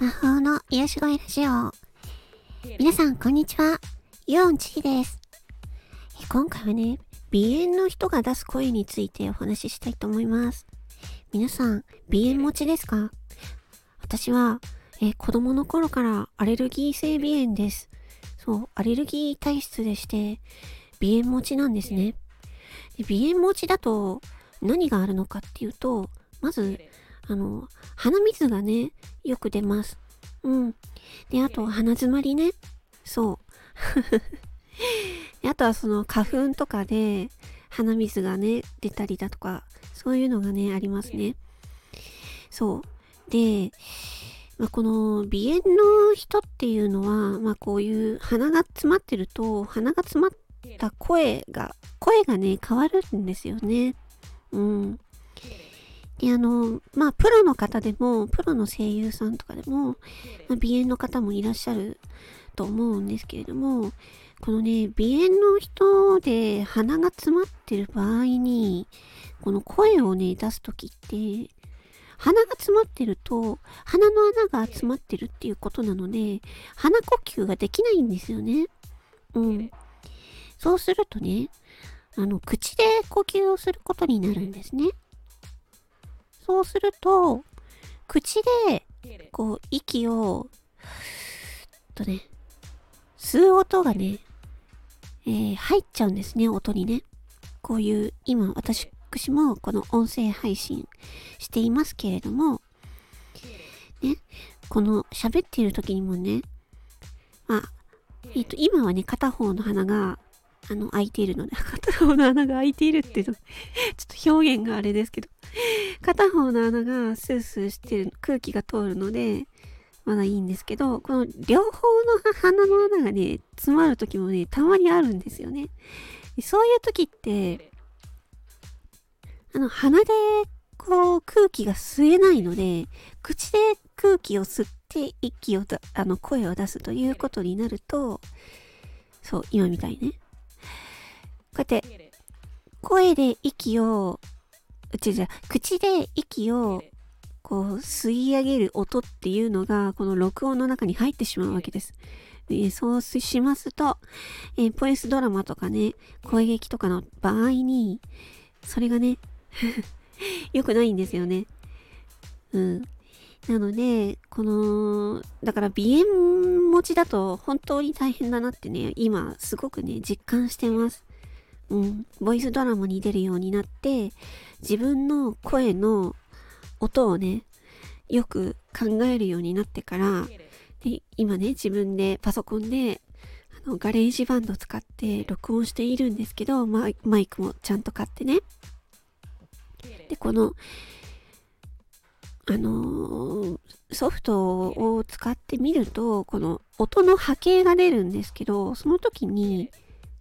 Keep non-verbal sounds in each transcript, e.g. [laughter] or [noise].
魔法の癒し声ラジオ。皆さん、こんにちは。ユオンチキです。え今回はね、鼻炎の人が出す声についてお話ししたいと思います。皆さん、鼻炎持ちですか？私は、え子供の頃からアレルギー性鼻炎です。そう、アレルギー体質でして、鼻炎持ちなんですね。で鼻炎持ちだと何があるのかっていうと、まず、あの、鼻水がね、よく出ます。うん。で、あと、鼻詰まりね。そう。[laughs] であとはその花粉とかで鼻水がね、出たりだとか、そういうのがね、ありますね。そう。で、まあ、この鼻炎の人っていうのは、まあ、こういう鼻が詰まってると、鼻が詰まった声が、声がね、変わるんですよね。うん。で、あの、まあ、プロの方でも、プロの声優さんとかでも、まあ、鼻炎の方もいらっしゃると思うんですけれども、このね、鼻炎の人で鼻が詰まってる場合に、この声をね、出すときって、鼻が詰まってると、鼻の穴が詰まってるっていうことなので、鼻呼吸ができないんですよね。うん。そうするとね、あの、口で呼吸をすることになるんですね。そうすると、口で、こう、息を、とね、吸う音がね、えー入っちゃうんですね、音にね。こういう、今、私もこの音声配信していますけれども、ね、この喋っている時にもね、まあ、えっ、と、今はね、片方の鼻が、あの、開いているので、片方の穴が開いているっていうの、ちょっと表現があれですけど、片方の穴がスースーしてる、空気が通るので、まだいいんですけど、この両方の鼻の穴がね、詰まる時もね、たまにあるんですよね。そういう時って、あの、鼻で、こう、空気が吸えないので、口で空気を吸って、息をだ、あの、声を出すということになると、そう、今みたいね。こうやって、声で息を、違う違う、口で息を、こう、吸い上げる音っていうのが、この録音の中に入ってしまうわけです。でそうしますと、えーポイスドラマとかね、声劇とかの場合に、それがね、[laughs] 良くないんですよね。うん。なので、この、だから鼻炎持ちだと本当に大変だなってね、今すごくね、実感してます。うん。ボイスドラマに出るようになって、自分の声の音をね、よく考えるようになってから、で今ね、自分でパソコンで、あの、ガレージバンド使って録音しているんですけど、マイクもちゃんと買ってね。で、この、あのーソフトを使ってみると、この音の波形が出るんですけど、その時に、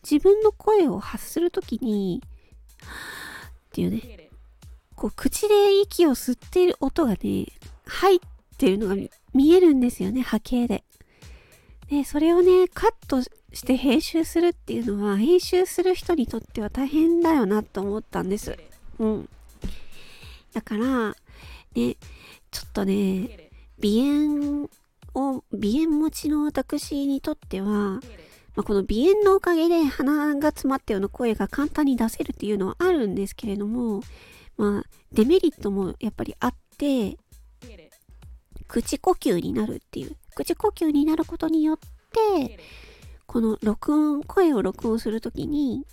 自分の声を発する時に、っていうね、こう、口で息を吸っている音がね、入ってるのが見えるんですよね、波形で。で、それをね、カットして編集するっていうのは、編集する人にとっては大変だよなと思ったんです。うん。だから、ね、ちょっとね、鼻炎を、鼻炎持ちの私にとっては、まあ、この鼻炎のおかげで鼻が詰まったような声が簡単に出せるっていうのはあるんですけれども、まあ、デメリットもやっぱりあって、口呼吸になるっていう。口呼吸になることによって、この録音、声を録音するときに、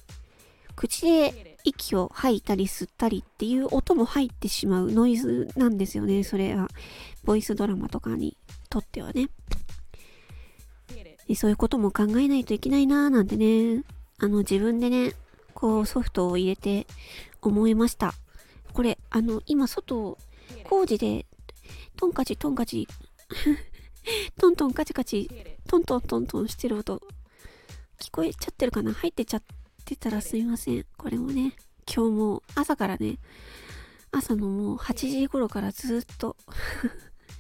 口で息を吐いたり吸ったりっていう音も入ってしまうノイズなんですよね。それは、ボイスドラマとかにとってはね。でそういうことも考えないといけないなーなんてね、あの自分でね、こうソフトを入れて思いました。これ、あの、今外、工事で、トンカチトンカチ、[laughs] トントンカチカチ、トントントントンしてる音、聞こえちゃってるかな？入ってちゃってたらすいません。これもね、今日も朝からね、朝のもう8時頃からずっと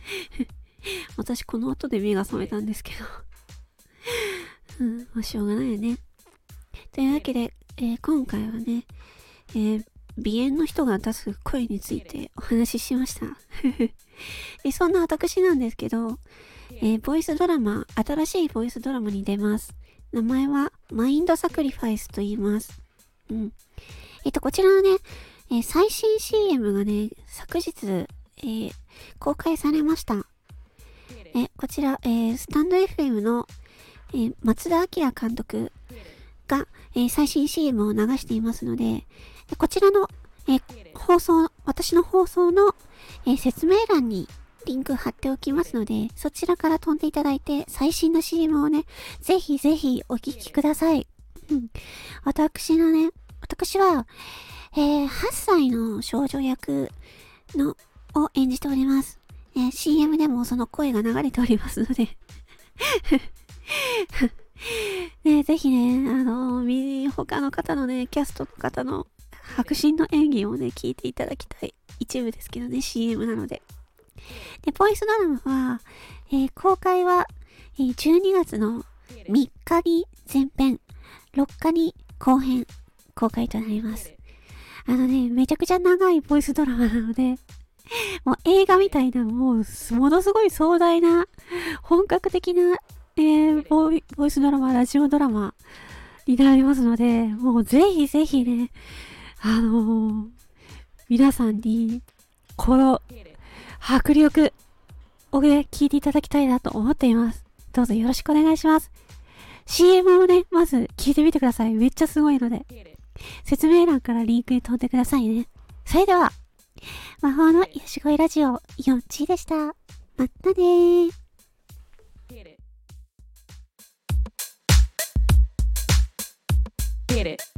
[laughs] 私この音で目が覚めたんですけどうん、まあしょうがないよね。というわけで、えー今回はね、えー鼻炎の人が出す声についてお話ししました。[laughs] でそんな私なんですけど、えー、ボイスドラマ、新しいボイスドラマに出ます。名前はマインドサクリファイスと言います。うん。えっと、こちらのね、え、最新 CM がね、昨日、え、公開されました。えこちら、え、スタンド FM の、えー、松田明監督が、えー、最新 CM を流していますので、こちらの、え放送、私の放送の、え説明欄にリンク貼っておきますので、そちらから飛んでいただいて、最新の CM をね、ぜひぜひお聞きください。うん。私のね、私は、えー、8歳の少女役の、を演じております。えー、CM でもその声が流れておりますのでぜひね、あの、他の方のね、キャストの方の迫真の演技をね、聞いていただきたい一部ですけどね、CM なので。で、ボイスドラマは、えー、公開は、えー、12月の3日に前編、6日に後編、公開となります。あのね、めちゃくちゃ長いボイスドラマなので、もう映画みたいな、もう、ものすごい壮大な、本格的な、えー、ボイボイスドラマ、ラジオドラマになりますので、もうぜひぜひね、あのー、皆さんに、この、迫力をね、聞いていただきたいなと思っています。どうぞよろしくお願いします。CM をね、まず聞いてみてください。めっちゃすごいので。説明欄からリンクに飛んでくださいね。それでは、魔法の癒し声ラジオ4チでした。またねー。Get it.